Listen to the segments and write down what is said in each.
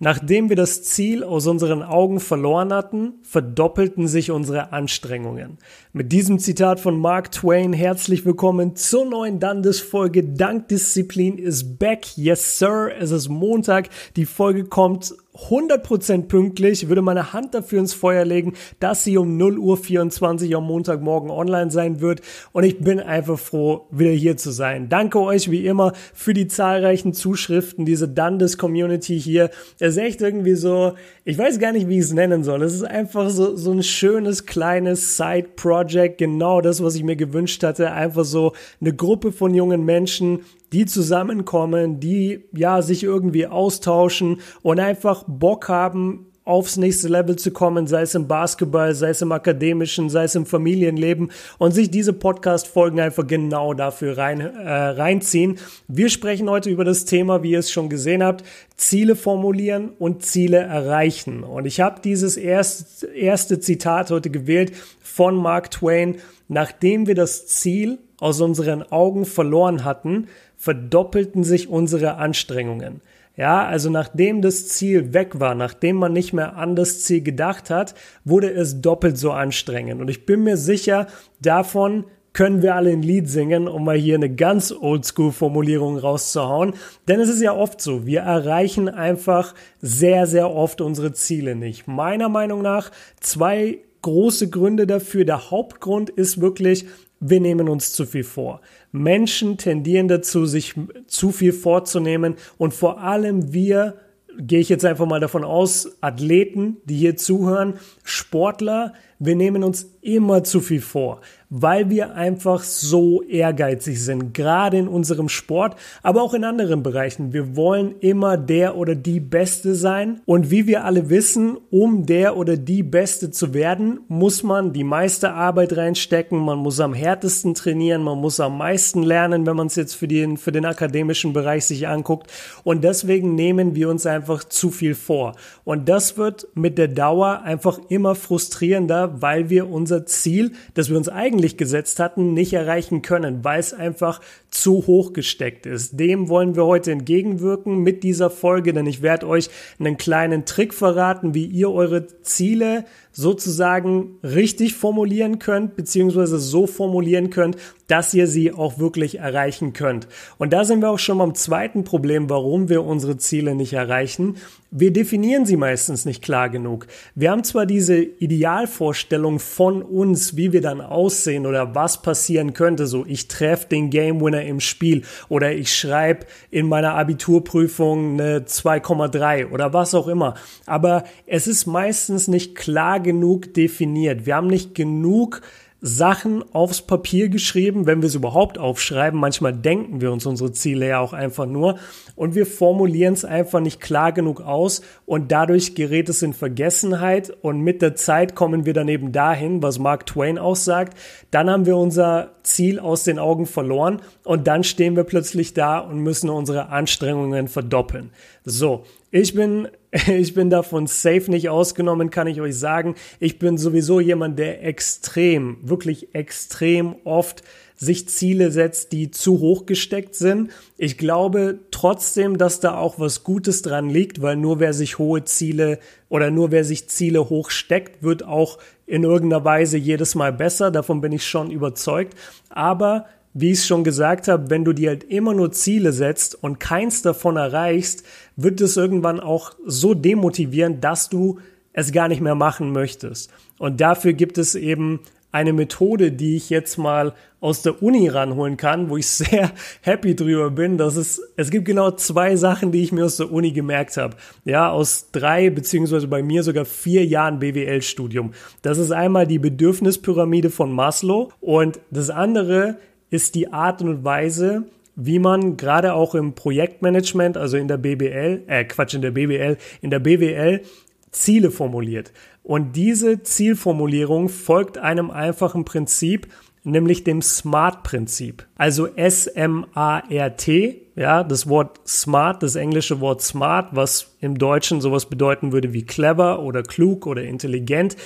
Nachdem wir das Ziel aus unseren Augen verloren hatten, verdoppelten sich unsere Anstrengungen. Mit diesem Zitat von Mark Twain herzlich willkommen zur neuen Dandes-Folge. Dank Disziplin ist back. Yes, sir. Es ist Montag. Die Folge kommt 100% pünktlich, würde meine Hand dafür ins Feuer legen, dass sie um 0 Uhr 24 am Montagmorgen online sein wird. Und ich bin einfach froh, wieder hier zu sein. Danke euch wie immer für die zahlreichen Zuschriften, diese Dundes-Community hier. Es ist echt irgendwie so, ich weiß gar nicht, wie ich es nennen soll. Es ist einfach so, so ein schönes, kleines Side-Project. Genau das, was ich mir gewünscht hatte. Einfach so eine Gruppe von jungen Menschen, die zusammenkommen, die ja sich irgendwie austauschen und einfach Bock haben, aufs nächste Level zu kommen, sei es im Basketball, sei es im akademischen, sei es im Familienleben und sich diese Podcast-Folgen einfach genau dafür rein, äh, reinziehen. Wir sprechen heute über das Thema, wie ihr es schon gesehen habt, Ziele formulieren und Ziele erreichen. Und ich habe dieses erste, erste Zitat heute gewählt von Mark Twain. Nachdem wir das Ziel aus unseren Augen verloren hatten, verdoppelten sich unsere Anstrengungen. Ja, also nachdem das Ziel weg war, nachdem man nicht mehr an das Ziel gedacht hat, wurde es doppelt so anstrengend. Und ich bin mir sicher, davon können wir alle ein Lied singen, um mal hier eine ganz oldschool-Formulierung rauszuhauen. Denn es ist ja oft so, wir erreichen einfach sehr, sehr oft unsere Ziele nicht. Meiner Meinung nach zwei große Gründe dafür. Der Hauptgrund ist wirklich, wir nehmen uns zu viel vor. Menschen tendieren dazu, sich zu viel vorzunehmen und vor allem wir, gehe ich jetzt einfach mal davon aus, Athleten, die hier zuhören, Sportler, wir nehmen uns immer zu viel vor weil wir einfach so ehrgeizig sind, gerade in unserem Sport, aber auch in anderen Bereichen. Wir wollen immer der oder die Beste sein und wie wir alle wissen, um der oder die Beste zu werden, muss man die meiste Arbeit reinstecken, man muss am härtesten trainieren, man muss am meisten lernen, wenn man es jetzt für den, für den akademischen Bereich sich anguckt. Und deswegen nehmen wir uns einfach zu viel vor. Und das wird mit der Dauer einfach immer frustrierender, weil wir unser Ziel, das wir uns eigentlich gesetzt hatten, nicht erreichen können, weil es einfach zu hoch gesteckt ist. Dem wollen wir heute entgegenwirken mit dieser Folge, denn ich werde euch einen kleinen Trick verraten, wie ihr eure Ziele sozusagen richtig formulieren könnt, beziehungsweise so formulieren könnt, dass ihr sie auch wirklich erreichen könnt. Und da sind wir auch schon beim zweiten Problem, warum wir unsere Ziele nicht erreichen. Wir definieren sie meistens nicht klar genug. Wir haben zwar diese Idealvorstellung von uns, wie wir dann aussehen oder was passieren könnte, so ich treffe den Game Winner im Spiel oder ich schreibe in meiner Abiturprüfung eine 2,3 oder was auch immer. Aber es ist meistens nicht klar genug definiert. Wir haben nicht genug Sachen aufs Papier geschrieben, wenn wir es überhaupt aufschreiben. Manchmal denken wir uns unsere Ziele ja auch einfach nur und wir formulieren es einfach nicht klar genug aus und dadurch gerät es in Vergessenheit und mit der Zeit kommen wir dann eben dahin, was Mark Twain auch sagt. Dann haben wir unser Ziel aus den Augen verloren und dann stehen wir plötzlich da und müssen unsere Anstrengungen verdoppeln. So, ich bin, ich bin davon safe nicht ausgenommen, kann ich euch sagen. Ich bin sowieso jemand, der extrem, wirklich extrem oft sich Ziele setzt, die zu hoch gesteckt sind. Ich glaube trotzdem, dass da auch was Gutes dran liegt, weil nur wer sich hohe Ziele oder nur wer sich Ziele hoch steckt, wird auch in irgendeiner Weise jedes Mal besser. Davon bin ich schon überzeugt. Aber wie ich es schon gesagt habe, wenn du dir halt immer nur Ziele setzt und keins davon erreichst, wird es irgendwann auch so demotivieren, dass du es gar nicht mehr machen möchtest. Und dafür gibt es eben eine Methode, die ich jetzt mal aus der Uni ranholen kann, wo ich sehr happy drüber bin, dass es, es gibt genau zwei Sachen, die ich mir aus der Uni gemerkt habe. Ja, aus drei, beziehungsweise bei mir sogar vier Jahren BWL-Studium. Das ist einmal die Bedürfnispyramide von Maslow und das andere ist die Art und Weise, wie man gerade auch im Projektmanagement, also in der BBL, äh Quatsch, in der BBL, in der BWL Ziele formuliert. Und diese Zielformulierung folgt einem einfachen Prinzip, nämlich dem SMART-Prinzip. Also S-M-A-R-T, ja, das Wort SMART, das englische Wort SMART, was im Deutschen sowas bedeuten würde wie clever oder klug oder intelligent.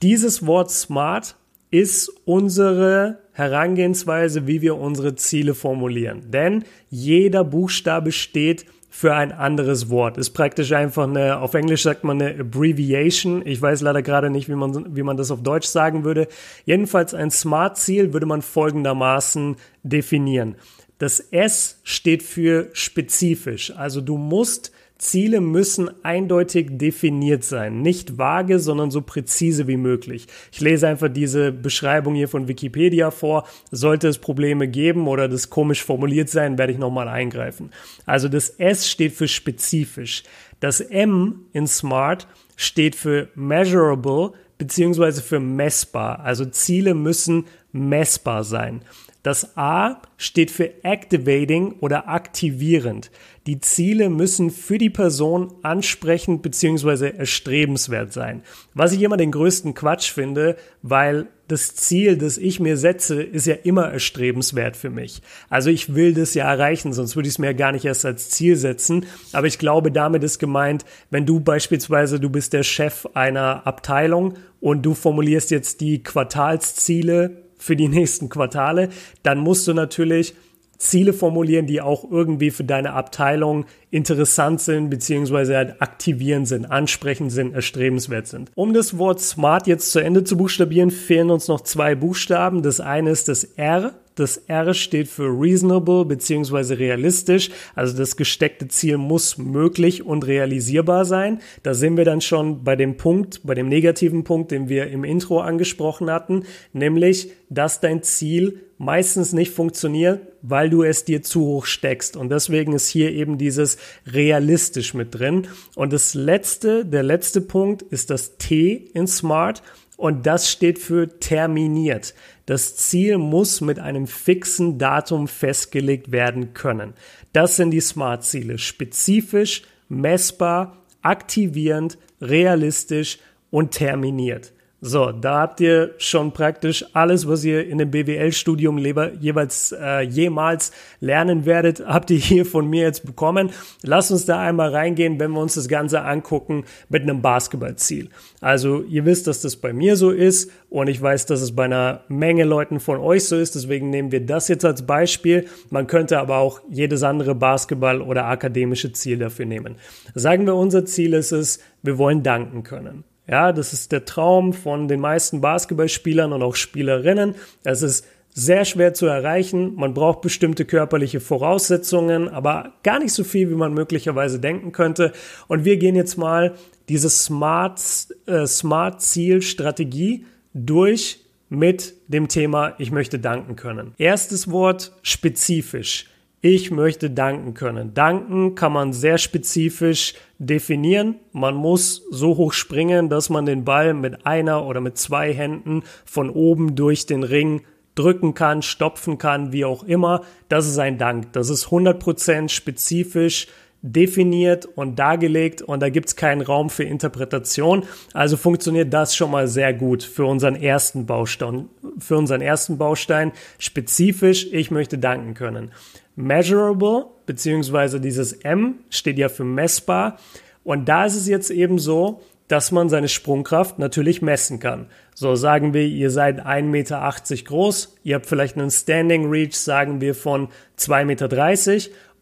Dieses Wort SMART ist unsere Herangehensweise, wie wir unsere Ziele formulieren. Denn jeder Buchstabe steht für ein anderes Wort. Ist praktisch einfach eine, auf Englisch sagt man eine Abbreviation. Ich weiß leider gerade nicht, wie man, wie man das auf Deutsch sagen würde. Jedenfalls ein Smart-Ziel würde man folgendermaßen definieren. Das S steht für spezifisch. Also du musst Ziele müssen eindeutig definiert sein. Nicht vage, sondern so präzise wie möglich. Ich lese einfach diese Beschreibung hier von Wikipedia vor. Sollte es Probleme geben oder das komisch formuliert sein, werde ich nochmal eingreifen. Also das S steht für spezifisch. Das M in Smart steht für measurable beziehungsweise für messbar. Also Ziele müssen messbar sein. Das A steht für activating oder aktivierend. Die Ziele müssen für die Person ansprechend bzw. erstrebenswert sein. Was ich immer den größten Quatsch finde, weil das Ziel, das ich mir setze, ist ja immer erstrebenswert für mich. Also ich will das ja erreichen, sonst würde ich es mir ja gar nicht erst als Ziel setzen. Aber ich glaube, damit ist gemeint, wenn du beispielsweise, du bist der Chef einer Abteilung und du formulierst jetzt die Quartalsziele für die nächsten Quartale, dann musst du natürlich Ziele formulieren, die auch irgendwie für deine Abteilung interessant sind, beziehungsweise halt aktivierend sind, ansprechend sind, erstrebenswert sind. Um das Wort smart jetzt zu Ende zu buchstabieren, fehlen uns noch zwei Buchstaben. Das eine ist das R das R steht für reasonable beziehungsweise realistisch. Also das gesteckte Ziel muss möglich und realisierbar sein. Da sind wir dann schon bei dem Punkt, bei dem negativen Punkt, den wir im Intro angesprochen hatten, nämlich, dass dein Ziel meistens nicht funktioniert, weil du es dir zu hoch steckst. Und deswegen ist hier eben dieses realistisch mit drin. Und das letzte, der letzte Punkt ist das T in Smart. Und das steht für terminiert. Das Ziel muss mit einem fixen Datum festgelegt werden können. Das sind die Smart-Ziele. Spezifisch, messbar, aktivierend, realistisch und terminiert. So, da habt ihr schon praktisch alles, was ihr in dem BWL-Studium jeweils äh, jemals lernen werdet, habt ihr hier von mir jetzt bekommen. Lasst uns da einmal reingehen, wenn wir uns das Ganze angucken mit einem Basketballziel. Also ihr wisst, dass das bei mir so ist und ich weiß, dass es bei einer Menge Leuten von euch so ist. Deswegen nehmen wir das jetzt als Beispiel. Man könnte aber auch jedes andere Basketball- oder akademische Ziel dafür nehmen. Sagen wir, unser Ziel ist es, wir wollen danken können. Ja, das ist der Traum von den meisten Basketballspielern und auch Spielerinnen. Es ist sehr schwer zu erreichen. Man braucht bestimmte körperliche Voraussetzungen, aber gar nicht so viel, wie man möglicherweise denken könnte. Und wir gehen jetzt mal diese Smart, äh, Smart Ziel Strategie durch mit dem Thema Ich möchte danken können. Erstes Wort spezifisch. Ich möchte danken können. Danken kann man sehr spezifisch definieren. Man muss so hoch springen, dass man den Ball mit einer oder mit zwei Händen von oben durch den Ring drücken kann, stopfen kann, wie auch immer. Das ist ein Dank. Das ist 100% spezifisch definiert und dargelegt und da gibt's keinen Raum für Interpretation. Also funktioniert das schon mal sehr gut für unseren ersten Baustein. Für unseren ersten Baustein spezifisch, ich möchte danken können measurable, beziehungsweise dieses M steht ja für messbar. Und da ist es jetzt eben so, dass man seine Sprungkraft natürlich messen kann. So sagen wir, ihr seid 1,80 Meter groß, ihr habt vielleicht einen Standing Reach, sagen wir, von 2,30 Meter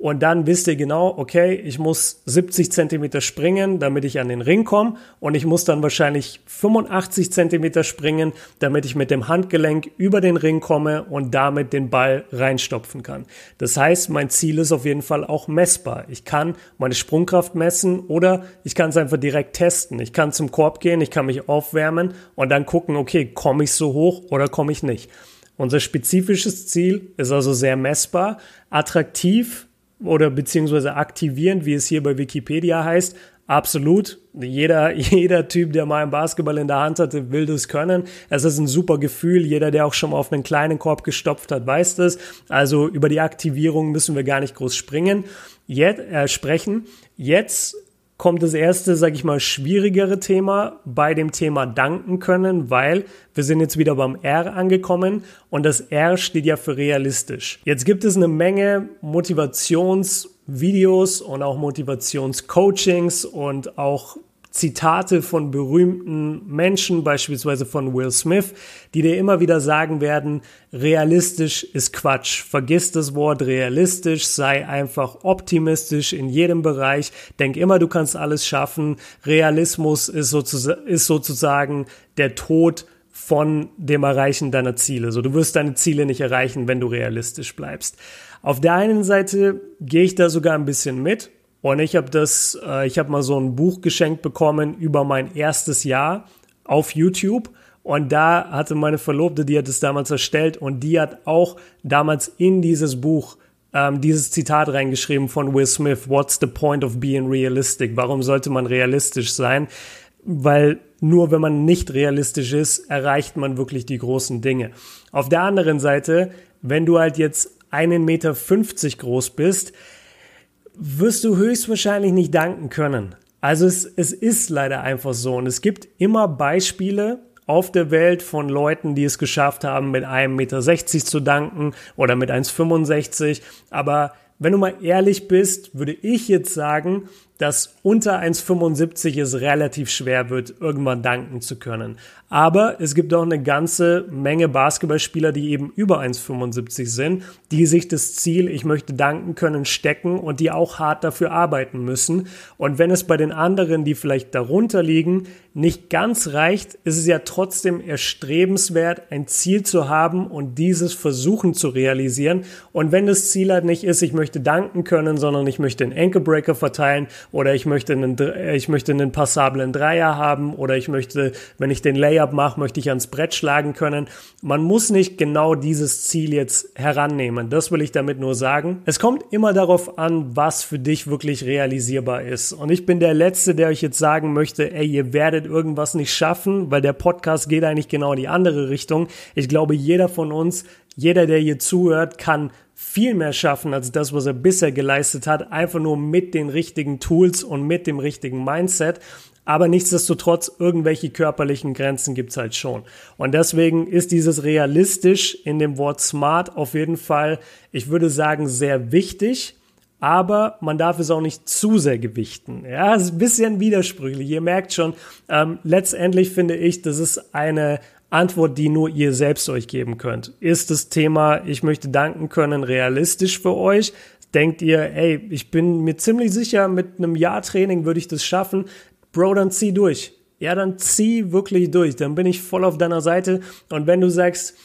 und dann wisst ihr genau, okay, ich muss 70 Zentimeter springen, damit ich an den Ring komme und ich muss dann wahrscheinlich 85 Zentimeter springen, damit ich mit dem Handgelenk über den Ring komme und damit den Ball reinstopfen kann. Das heißt, mein Ziel ist auf jeden Fall auch messbar. Ich kann meine Sprungkraft messen oder ich kann es einfach direkt testen. Ich kann zum Korb gehen, ich kann mich aufwärmen und dann gucken, okay, komme ich so hoch oder komme ich nicht. Unser spezifisches Ziel ist also sehr messbar, attraktiv, oder beziehungsweise aktivierend, wie es hier bei Wikipedia heißt. Absolut. Jeder, jeder Typ, der mal einen Basketball in der Hand hatte, will das können. Es ist ein super Gefühl. Jeder, der auch schon mal auf einen kleinen Korb gestopft hat, weiß das. Also über die Aktivierung müssen wir gar nicht groß springen. Jetzt, äh, sprechen. Jetzt kommt das erste, sag ich mal, schwierigere Thema bei dem Thema danken können, weil wir sind jetzt wieder beim R angekommen und das R steht ja für realistisch. Jetzt gibt es eine Menge Motivationsvideos und auch Motivationscoachings und auch Zitate von berühmten Menschen, beispielsweise von Will Smith, die dir immer wieder sagen werden, realistisch ist Quatsch. Vergiss das Wort realistisch, sei einfach optimistisch in jedem Bereich, denk immer, du kannst alles schaffen. Realismus ist, sozusagen, ist sozusagen der Tod von dem Erreichen deiner Ziele. So, du wirst deine Ziele nicht erreichen, wenn du realistisch bleibst. Auf der einen Seite gehe ich da sogar ein bisschen mit und ich habe das, äh, ich habe mal so ein Buch geschenkt bekommen über mein erstes Jahr auf YouTube. Und da hatte meine Verlobte, die hat es damals erstellt und die hat auch damals in dieses Buch ähm, dieses Zitat reingeschrieben von Will Smith. What's the point of being realistic? Warum sollte man realistisch sein? Weil nur wenn man nicht realistisch ist, erreicht man wirklich die großen Dinge. Auf der anderen Seite, wenn du halt jetzt einen Meter fünfzig groß bist, wirst du höchstwahrscheinlich nicht danken können. Also es, es ist leider einfach so. Und es gibt immer Beispiele auf der Welt von Leuten, die es geschafft haben, mit einem Meter sechzig zu danken oder mit 1,65. Aber wenn du mal ehrlich bist, würde ich jetzt sagen, dass unter 1,75 es relativ schwer wird, irgendwann danken zu können. Aber es gibt auch eine ganze Menge Basketballspieler, die eben über 1,75 sind, die sich das Ziel, ich möchte danken können, stecken und die auch hart dafür arbeiten müssen. Und wenn es bei den anderen, die vielleicht darunter liegen, nicht ganz reicht, ist es ja trotzdem erstrebenswert, ein Ziel zu haben und dieses versuchen zu realisieren. Und wenn das Ziel halt nicht ist, ich möchte danken können, sondern ich möchte einen Ankle Breaker verteilen oder ich möchte einen, ich möchte einen passablen Dreier haben oder ich möchte, wenn ich den Layup mache, möchte ich ans Brett schlagen können. Man muss nicht genau dieses Ziel jetzt herannehmen. Das will ich damit nur sagen. Es kommt immer darauf an, was für dich wirklich realisierbar ist. Und ich bin der Letzte, der euch jetzt sagen möchte, ey, ihr werdet irgendwas nicht schaffen, weil der Podcast geht eigentlich genau in die andere Richtung. Ich glaube, jeder von uns, jeder, der hier zuhört, kann viel mehr schaffen als das, was er bisher geleistet hat, einfach nur mit den richtigen Tools und mit dem richtigen Mindset. Aber nichtsdestotrotz, irgendwelche körperlichen Grenzen gibt's halt schon. Und deswegen ist dieses realistisch in dem Wort smart auf jeden Fall, ich würde sagen, sehr wichtig. Aber man darf es auch nicht zu sehr gewichten. Ja, es ist ein bisschen widersprüchlich. Ihr merkt schon, ähm, letztendlich finde ich, das ist eine Antwort, die nur ihr selbst euch geben könnt. Ist das Thema, ich möchte danken können, realistisch für euch? Denkt ihr, ey, ich bin mir ziemlich sicher, mit einem Jahr Training würde ich das schaffen. Bro, dann zieh durch. Ja, dann zieh wirklich durch. Dann bin ich voll auf deiner Seite. Und wenn du sagst,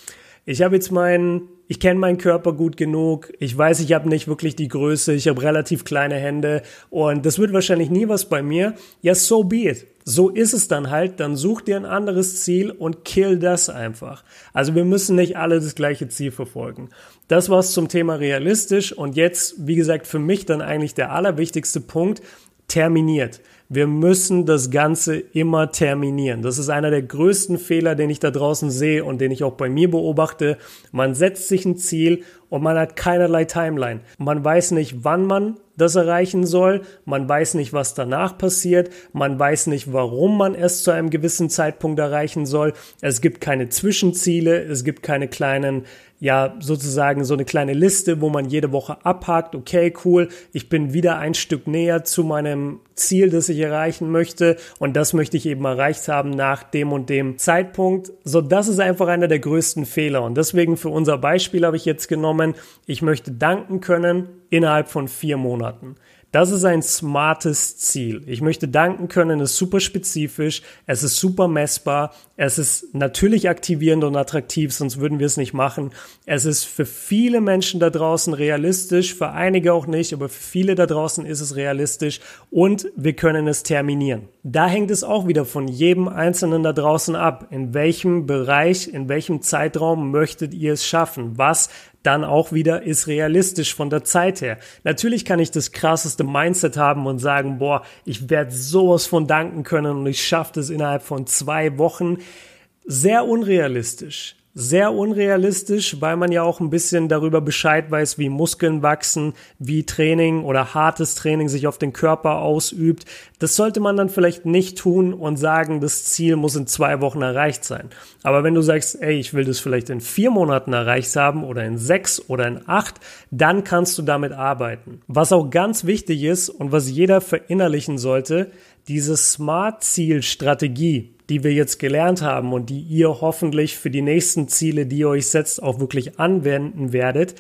ich habe jetzt meinen ich kenne meinen Körper gut genug, ich weiß, ich habe nicht wirklich die Größe, ich habe relativ kleine Hände und das wird wahrscheinlich nie was bei mir. Ja, so be it. So ist es dann halt, dann such dir ein anderes Ziel und kill das einfach. Also wir müssen nicht alle das gleiche Ziel verfolgen. Das war's zum Thema realistisch und jetzt, wie gesagt, für mich dann eigentlich der allerwichtigste Punkt, terminiert. Wir müssen das Ganze immer terminieren. Das ist einer der größten Fehler, den ich da draußen sehe und den ich auch bei mir beobachte. Man setzt sich ein Ziel und man hat keinerlei Timeline. Man weiß nicht, wann man das erreichen soll. Man weiß nicht, was danach passiert. Man weiß nicht, warum man es zu einem gewissen Zeitpunkt erreichen soll. Es gibt keine Zwischenziele. Es gibt keine kleinen ja sozusagen so eine kleine Liste, wo man jede Woche abhakt, okay, cool, ich bin wieder ein Stück näher zu meinem Ziel, das ich erreichen möchte und das möchte ich eben erreicht haben nach dem und dem Zeitpunkt. So, das ist einfach einer der größten Fehler und deswegen für unser Beispiel habe ich jetzt genommen, ich möchte danken können innerhalb von vier Monaten. Das ist ein smartes Ziel. Ich möchte danken können, ist super spezifisch, es ist super messbar, es ist natürlich aktivierend und attraktiv, sonst würden wir es nicht machen. Es ist für viele Menschen da draußen realistisch, für einige auch nicht, aber für viele da draußen ist es realistisch und wir können es terminieren. Da hängt es auch wieder von jedem Einzelnen da draußen ab. In welchem Bereich, in welchem Zeitraum möchtet ihr es schaffen? Was dann auch wieder ist realistisch von der Zeit her. Natürlich kann ich das krasseste Mindset haben und sagen, boah, ich werde sowas von danken können und ich schaffe das innerhalb von zwei Wochen. Sehr unrealistisch. Sehr unrealistisch, weil man ja auch ein bisschen darüber Bescheid weiß, wie Muskeln wachsen, wie Training oder hartes Training sich auf den Körper ausübt. Das sollte man dann vielleicht nicht tun und sagen, das Ziel muss in zwei Wochen erreicht sein. Aber wenn du sagst, ey, ich will das vielleicht in vier Monaten erreicht haben oder in sechs oder in acht, dann kannst du damit arbeiten. Was auch ganz wichtig ist und was jeder verinnerlichen sollte, diese Smart-Ziel-Strategie, die wir jetzt gelernt haben und die ihr hoffentlich für die nächsten Ziele, die ihr euch setzt, auch wirklich anwenden werdet,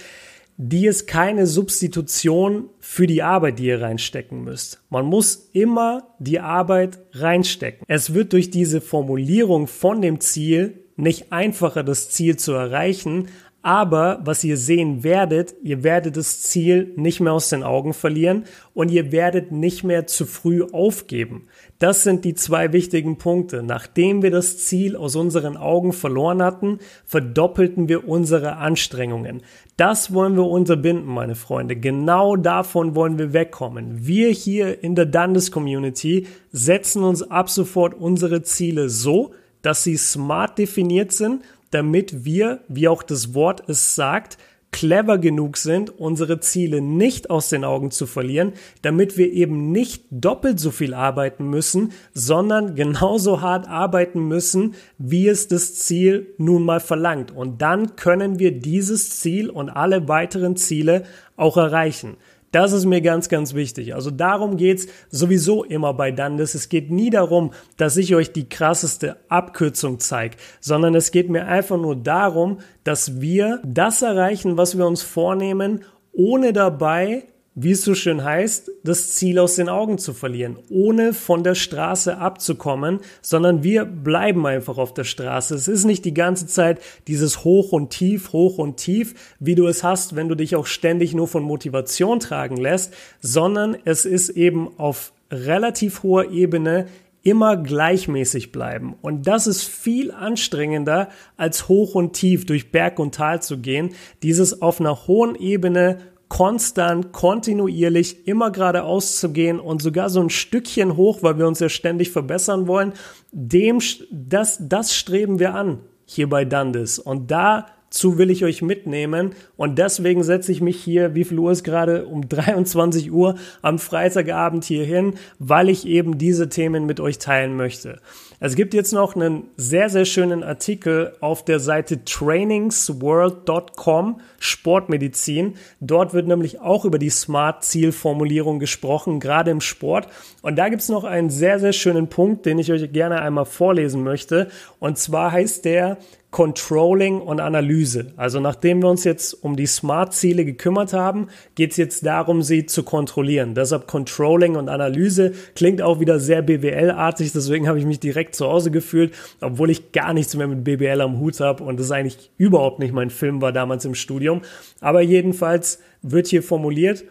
die ist keine Substitution für die Arbeit, die ihr reinstecken müsst. Man muss immer die Arbeit reinstecken. Es wird durch diese Formulierung von dem Ziel nicht einfacher, das Ziel zu erreichen, aber was ihr sehen werdet, ihr werdet das Ziel nicht mehr aus den Augen verlieren und ihr werdet nicht mehr zu früh aufgeben. Das sind die zwei wichtigen Punkte. Nachdem wir das Ziel aus unseren Augen verloren hatten, verdoppelten wir unsere Anstrengungen. Das wollen wir unterbinden, meine Freunde. Genau davon wollen wir wegkommen. Wir hier in der Dundas Community setzen uns ab sofort unsere Ziele so, dass sie smart definiert sind damit wir, wie auch das Wort es sagt, clever genug sind, unsere Ziele nicht aus den Augen zu verlieren, damit wir eben nicht doppelt so viel arbeiten müssen, sondern genauso hart arbeiten müssen, wie es das Ziel nun mal verlangt. Und dann können wir dieses Ziel und alle weiteren Ziele auch erreichen. Das ist mir ganz, ganz wichtig. Also darum geht's sowieso immer bei Dundas. Es geht nie darum, dass ich euch die krasseste Abkürzung zeige, sondern es geht mir einfach nur darum, dass wir das erreichen, was wir uns vornehmen, ohne dabei wie es so schön heißt, das Ziel aus den Augen zu verlieren, ohne von der Straße abzukommen, sondern wir bleiben einfach auf der Straße. Es ist nicht die ganze Zeit dieses Hoch und Tief, Hoch und Tief, wie du es hast, wenn du dich auch ständig nur von Motivation tragen lässt, sondern es ist eben auf relativ hoher Ebene immer gleichmäßig bleiben. Und das ist viel anstrengender, als hoch und tief durch Berg und Tal zu gehen. Dieses auf einer hohen Ebene konstant, kontinuierlich immer geradeaus zu gehen und sogar so ein Stückchen hoch, weil wir uns ja ständig verbessern wollen, dem, das, das streben wir an hier bei Dundas. Und dazu will ich euch mitnehmen und deswegen setze ich mich hier, wie viel Uhr ist gerade, um 23 Uhr am Freitagabend hier hin, weil ich eben diese Themen mit euch teilen möchte. Es gibt jetzt noch einen sehr, sehr schönen Artikel auf der Seite trainingsworld.com Sportmedizin. Dort wird nämlich auch über die Smart-Zielformulierung gesprochen, gerade im Sport. Und da gibt es noch einen sehr, sehr schönen Punkt, den ich euch gerne einmal vorlesen möchte. Und zwar heißt der, Controlling und Analyse. Also nachdem wir uns jetzt um die Smart-Ziele gekümmert haben, geht es jetzt darum, sie zu kontrollieren. Deshalb Controlling und Analyse klingt auch wieder sehr BWL-artig, deswegen habe ich mich direkt zu Hause gefühlt, obwohl ich gar nichts mehr mit BWL am Hut habe und das eigentlich überhaupt nicht mein Film war damals im Studium. Aber jedenfalls wird hier formuliert,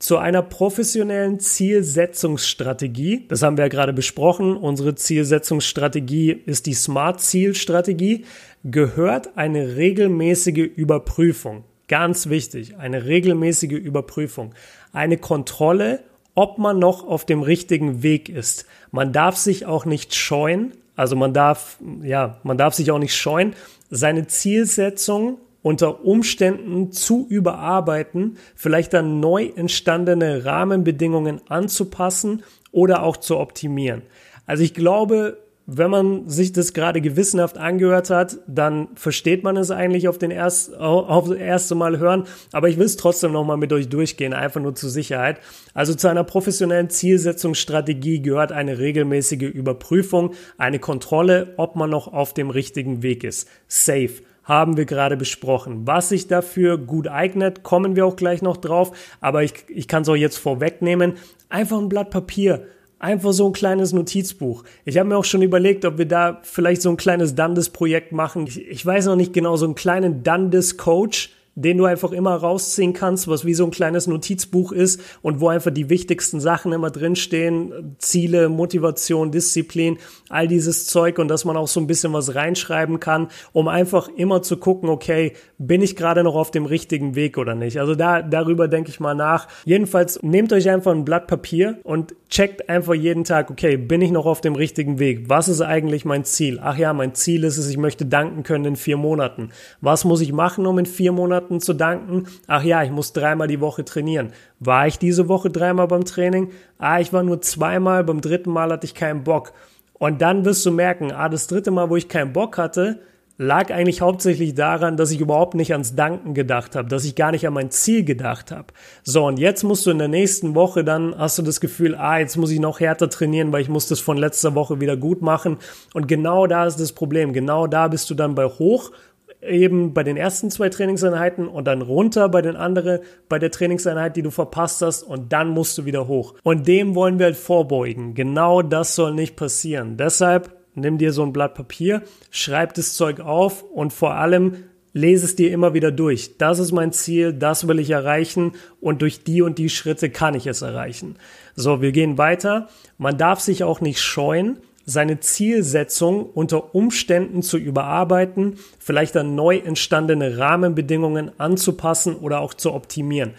zu einer professionellen Zielsetzungsstrategie. Das haben wir ja gerade besprochen. Unsere Zielsetzungsstrategie ist die Smart-Ziel-Strategie. Gehört eine regelmäßige Überprüfung. Ganz wichtig, eine regelmäßige Überprüfung. Eine Kontrolle, ob man noch auf dem richtigen Weg ist. Man darf sich auch nicht scheuen. Also man darf, ja, man darf sich auch nicht scheuen, seine Zielsetzung unter Umständen zu überarbeiten, vielleicht dann neu entstandene Rahmenbedingungen anzupassen oder auch zu optimieren. Also ich glaube, wenn man sich das gerade gewissenhaft angehört hat, dann versteht man es eigentlich auf den erst, auf das erste Mal hören. Aber ich will es trotzdem nochmal mit euch durchgehen, einfach nur zur Sicherheit. Also zu einer professionellen Zielsetzungsstrategie gehört eine regelmäßige Überprüfung, eine Kontrolle, ob man noch auf dem richtigen Weg ist. Safe haben wir gerade besprochen. Was sich dafür gut eignet, kommen wir auch gleich noch drauf. Aber ich, ich kann es auch jetzt vorwegnehmen. Einfach ein Blatt Papier. Einfach so ein kleines Notizbuch. Ich habe mir auch schon überlegt, ob wir da vielleicht so ein kleines Dundas-Projekt machen. Ich, ich, weiß noch nicht genau, so einen kleinen Dundas-Coach den du einfach immer rausziehen kannst, was wie so ein kleines Notizbuch ist und wo einfach die wichtigsten Sachen immer drinstehen. Ziele, Motivation, Disziplin, all dieses Zeug und dass man auch so ein bisschen was reinschreiben kann, um einfach immer zu gucken, okay, bin ich gerade noch auf dem richtigen Weg oder nicht? Also da, darüber denke ich mal nach. Jedenfalls nehmt euch einfach ein Blatt Papier und checkt einfach jeden Tag, okay, bin ich noch auf dem richtigen Weg? Was ist eigentlich mein Ziel? Ach ja, mein Ziel ist es, ich möchte danken können in vier Monaten. Was muss ich machen, um in vier Monaten zu danken? Ach ja, ich muss dreimal die Woche trainieren. War ich diese Woche dreimal beim Training? Ah, ich war nur zweimal, beim dritten Mal hatte ich keinen Bock. Und dann wirst du merken, ah, das dritte Mal, wo ich keinen Bock hatte, lag eigentlich hauptsächlich daran, dass ich überhaupt nicht ans Danken gedacht habe, dass ich gar nicht an mein Ziel gedacht habe. So, und jetzt musst du in der nächsten Woche dann, hast du das Gefühl, ah, jetzt muss ich noch härter trainieren, weil ich muss das von letzter Woche wieder gut machen. Und genau da ist das Problem. Genau da bist du dann bei hoch eben bei den ersten zwei Trainingseinheiten und dann runter bei den anderen, bei der Trainingseinheit, die du verpasst hast und dann musst du wieder hoch. Und dem wollen wir halt vorbeugen. Genau das soll nicht passieren. Deshalb nimm dir so ein Blatt Papier, schreib das Zeug auf und vor allem lese es dir immer wieder durch. Das ist mein Ziel, das will ich erreichen und durch die und die Schritte kann ich es erreichen. So, wir gehen weiter. Man darf sich auch nicht scheuen, seine Zielsetzung unter Umständen zu überarbeiten, vielleicht an neu entstandene Rahmenbedingungen anzupassen oder auch zu optimieren.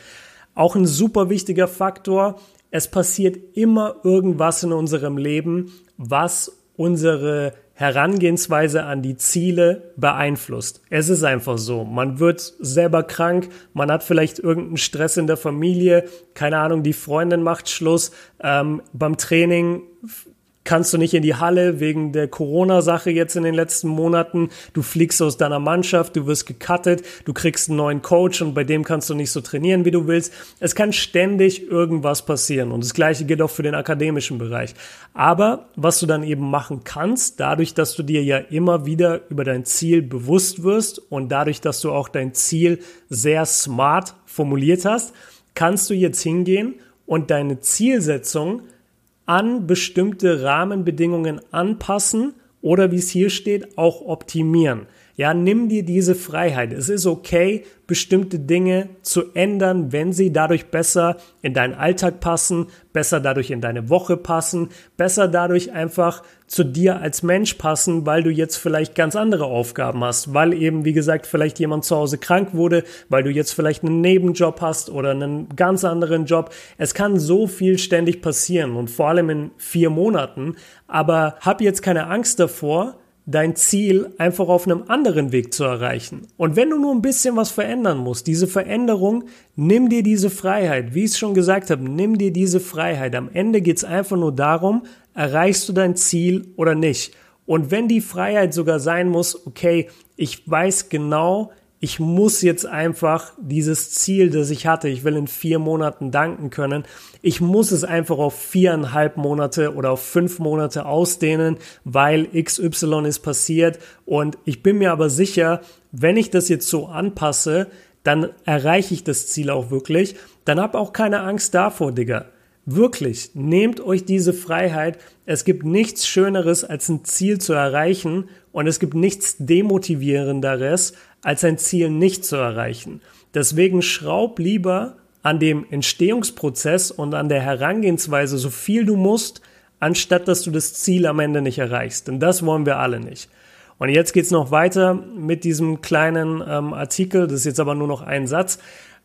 Auch ein super wichtiger Faktor, es passiert immer irgendwas in unserem Leben, was unsere Herangehensweise an die Ziele beeinflusst. Es ist einfach so. Man wird selber krank, man hat vielleicht irgendeinen Stress in der Familie, keine Ahnung, die Freundin macht Schluss, ähm, beim Training kannst du nicht in die Halle wegen der Corona-Sache jetzt in den letzten Monaten. Du fliegst aus deiner Mannschaft, du wirst gecuttet, du kriegst einen neuen Coach und bei dem kannst du nicht so trainieren, wie du willst. Es kann ständig irgendwas passieren und das gleiche gilt auch für den akademischen Bereich. Aber was du dann eben machen kannst, dadurch, dass du dir ja immer wieder über dein Ziel bewusst wirst und dadurch, dass du auch dein Ziel sehr smart formuliert hast, kannst du jetzt hingehen und deine Zielsetzung an bestimmte Rahmenbedingungen anpassen oder wie es hier steht, auch optimieren. Ja, nimm dir diese Freiheit. Es ist okay, bestimmte Dinge zu ändern, wenn sie dadurch besser in deinen Alltag passen, besser dadurch in deine Woche passen, besser dadurch einfach zu dir als Mensch passen, weil du jetzt vielleicht ganz andere Aufgaben hast, weil eben, wie gesagt, vielleicht jemand zu Hause krank wurde, weil du jetzt vielleicht einen Nebenjob hast oder einen ganz anderen Job. Es kann so viel ständig passieren und vor allem in vier Monaten. Aber hab jetzt keine Angst davor, dein Ziel einfach auf einem anderen Weg zu erreichen. Und wenn du nur ein bisschen was verändern musst, diese Veränderung, nimm dir diese Freiheit. Wie ich es schon gesagt habe, nimm dir diese Freiheit. Am Ende geht es einfach nur darum, erreichst du dein Ziel oder nicht. Und wenn die Freiheit sogar sein muss, okay, ich weiß genau, ich muss jetzt einfach dieses Ziel, das ich hatte, ich will in vier Monaten danken können, ich muss es einfach auf viereinhalb Monate oder auf fünf Monate ausdehnen, weil XY ist passiert und ich bin mir aber sicher, wenn ich das jetzt so anpasse, dann erreiche ich das Ziel auch wirklich, dann hab auch keine Angst davor, Digga. Wirklich, nehmt euch diese Freiheit. Es gibt nichts Schöneres, als ein Ziel zu erreichen und es gibt nichts Demotivierenderes, als ein Ziel nicht zu erreichen. Deswegen schraub lieber an dem Entstehungsprozess und an der Herangehensweise so viel du musst, anstatt dass du das Ziel am Ende nicht erreichst. Denn das wollen wir alle nicht. Und jetzt geht's noch weiter mit diesem kleinen ähm, Artikel. Das ist jetzt aber nur noch ein Satz.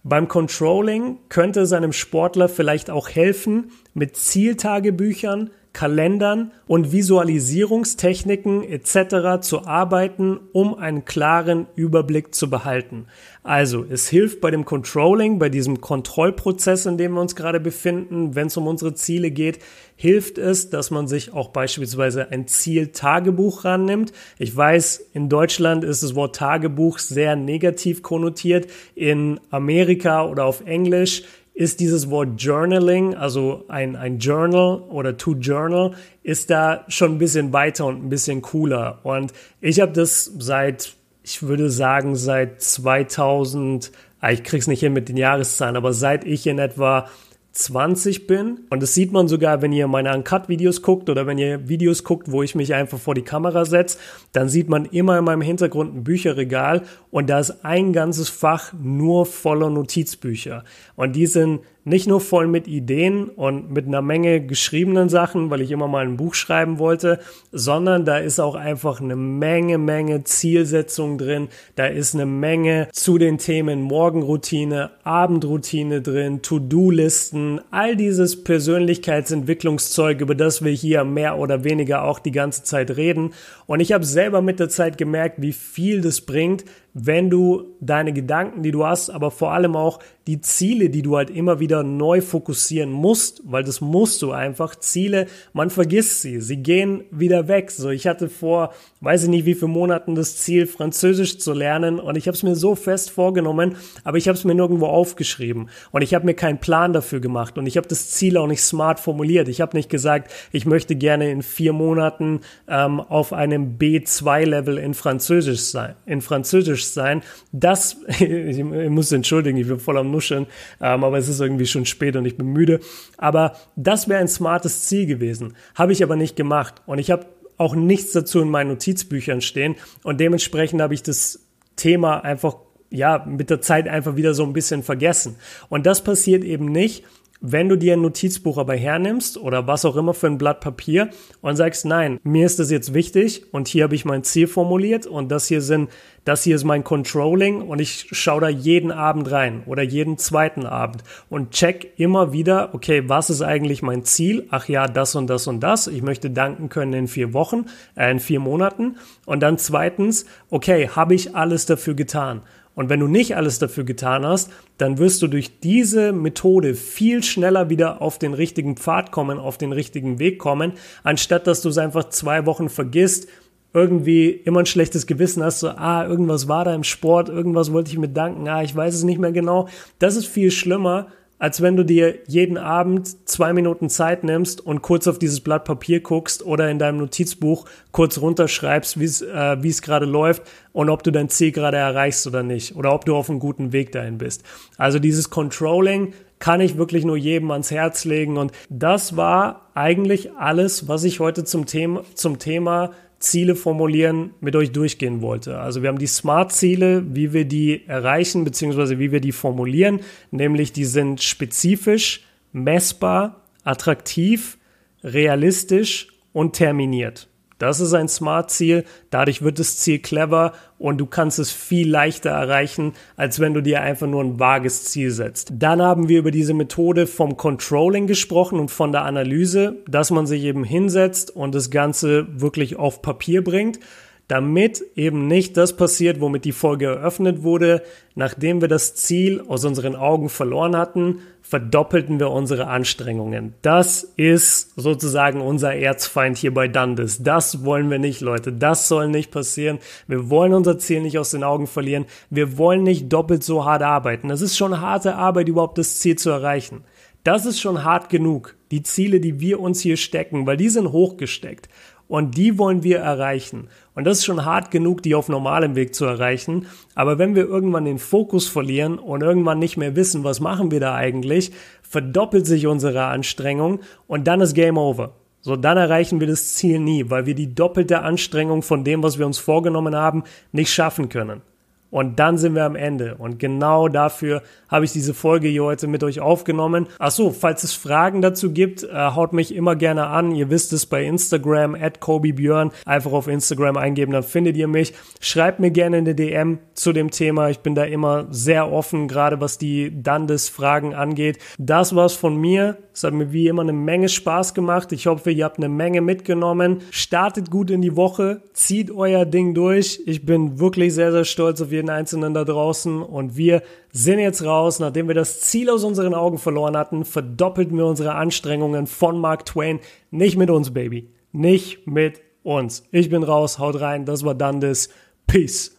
Beim Controlling könnte seinem Sportler vielleicht auch helfen, mit Zieltagebüchern, Kalendern und Visualisierungstechniken etc. zu arbeiten, um einen klaren Überblick zu behalten. Also, es hilft bei dem Controlling, bei diesem Kontrollprozess, in dem wir uns gerade befinden, wenn es um unsere Ziele geht, hilft es, dass man sich auch beispielsweise ein Zieltagebuch rannimmt. Ich weiß, in Deutschland ist das Wort Tagebuch sehr negativ konnotiert. In Amerika oder auf Englisch ist dieses Wort Journaling, also ein, ein Journal oder to Journal, ist da schon ein bisschen weiter und ein bisschen cooler. Und ich habe das seit, ich würde sagen, seit 2000, ah, ich krieg's nicht hin mit den Jahreszahlen, aber seit ich in etwa 20 bin. Und das sieht man sogar, wenn ihr meine Uncut-Videos guckt oder wenn ihr Videos guckt, wo ich mich einfach vor die Kamera setze, dann sieht man immer in meinem Hintergrund ein Bücherregal und da ist ein ganzes Fach nur voller Notizbücher. Und die sind nicht nur voll mit Ideen und mit einer Menge geschriebenen Sachen, weil ich immer mal ein Buch schreiben wollte, sondern da ist auch einfach eine Menge, Menge Zielsetzung drin. Da ist eine Menge zu den Themen Morgenroutine, Abendroutine drin, To-Do-Listen, all dieses Persönlichkeitsentwicklungszeug, über das wir hier mehr oder weniger auch die ganze Zeit reden. Und ich habe selber mit der Zeit gemerkt, wie viel das bringt, wenn du deine Gedanken, die du hast, aber vor allem auch die Ziele, die du halt immer wieder neu fokussieren musst, weil das musst du einfach. Ziele, man vergisst sie, sie gehen wieder weg. So, ich hatte vor, weiß ich nicht wie viele Monaten das Ziel, Französisch zu lernen und ich habe es mir so fest vorgenommen, aber ich habe es mir nirgendwo aufgeschrieben und ich habe mir keinen Plan dafür gemacht und ich habe das Ziel auch nicht smart formuliert. Ich habe nicht gesagt, ich möchte gerne in vier Monaten ähm, auf einem B2-Level in Französisch sein, in Französisch sein. Das, ich, muss entschuldigen, ich bin voll am Nuscheln, ähm, aber es ist irgendwie schon spät und ich bin müde. Aber das wäre ein smartes Ziel gewesen. Habe ich aber nicht gemacht. Und ich habe auch nichts dazu in meinen Notizbüchern stehen. Und dementsprechend habe ich das Thema einfach ja, mit der Zeit einfach wieder so ein bisschen vergessen. Und das passiert eben nicht, wenn du dir ein Notizbuch aber hernimmst oder was auch immer für ein Blatt Papier und sagst, nein, mir ist das jetzt wichtig und hier habe ich mein Ziel formuliert und das hier sind, das hier ist mein Controlling und ich schaue da jeden Abend rein oder jeden zweiten Abend und check immer wieder, okay, was ist eigentlich mein Ziel? Ach ja, das und das und das. Ich möchte danken können in vier Wochen, äh, in vier Monaten. Und dann zweitens, okay, habe ich alles dafür getan? Und wenn du nicht alles dafür getan hast, dann wirst du durch diese Methode viel schneller wieder auf den richtigen Pfad kommen, auf den richtigen Weg kommen, anstatt dass du es einfach zwei Wochen vergisst, irgendwie immer ein schlechtes Gewissen hast, so, ah, irgendwas war da im Sport, irgendwas wollte ich mir danken, ah, ich weiß es nicht mehr genau. Das ist viel schlimmer, als wenn du dir jeden Abend zwei Minuten Zeit nimmst und kurz auf dieses Blatt Papier guckst oder in deinem Notizbuch kurz runterschreibst, wie äh, es gerade läuft und ob du dein Ziel gerade erreichst oder nicht oder ob du auf einem guten Weg dahin bist. Also dieses Controlling kann ich wirklich nur jedem ans Herz legen und das war eigentlich alles, was ich heute zum Thema zum Thema Ziele formulieren mit euch durchgehen wollte. Also wir haben die Smart-Ziele, wie wir die erreichen, beziehungsweise wie wir die formulieren, nämlich die sind spezifisch, messbar, attraktiv, realistisch und terminiert. Das ist ein Smart-Ziel. Dadurch wird das Ziel clever und du kannst es viel leichter erreichen, als wenn du dir einfach nur ein vages Ziel setzt. Dann haben wir über diese Methode vom Controlling gesprochen und von der Analyse, dass man sich eben hinsetzt und das Ganze wirklich auf Papier bringt damit eben nicht das passiert, womit die Folge eröffnet wurde. Nachdem wir das Ziel aus unseren Augen verloren hatten, verdoppelten wir unsere Anstrengungen. Das ist sozusagen unser Erzfeind hier bei Dundas. Das wollen wir nicht, Leute. Das soll nicht passieren. Wir wollen unser Ziel nicht aus den Augen verlieren. Wir wollen nicht doppelt so hart arbeiten. Das ist schon harte Arbeit, überhaupt das Ziel zu erreichen. Das ist schon hart genug. Die Ziele, die wir uns hier stecken, weil die sind hochgesteckt. Und die wollen wir erreichen. Und das ist schon hart genug, die auf normalem Weg zu erreichen. Aber wenn wir irgendwann den Fokus verlieren und irgendwann nicht mehr wissen, was machen wir da eigentlich, verdoppelt sich unsere Anstrengung und dann ist Game Over. So, dann erreichen wir das Ziel nie, weil wir die doppelte Anstrengung von dem, was wir uns vorgenommen haben, nicht schaffen können. Und dann sind wir am Ende. Und genau dafür habe ich diese Folge hier heute mit euch aufgenommen. Ach so, falls es Fragen dazu gibt, äh, haut mich immer gerne an. Ihr wisst es bei Instagram, at KobeBjörn. Einfach auf Instagram eingeben, dann findet ihr mich. Schreibt mir gerne eine DM zu dem Thema. Ich bin da immer sehr offen, gerade was die Dandes-Fragen angeht. Das war's von mir. Es hat mir wie immer eine Menge Spaß gemacht. Ich hoffe, ihr habt eine Menge mitgenommen. Startet gut in die Woche. Zieht euer Ding durch. Ich bin wirklich sehr, sehr stolz auf jeden Einzelnen da draußen. Und wir sind jetzt raus. Nachdem wir das Ziel aus unseren Augen verloren hatten, verdoppelten wir unsere Anstrengungen von Mark Twain. Nicht mit uns, Baby. Nicht mit uns. Ich bin raus. Haut rein. Das war Dandes. Peace.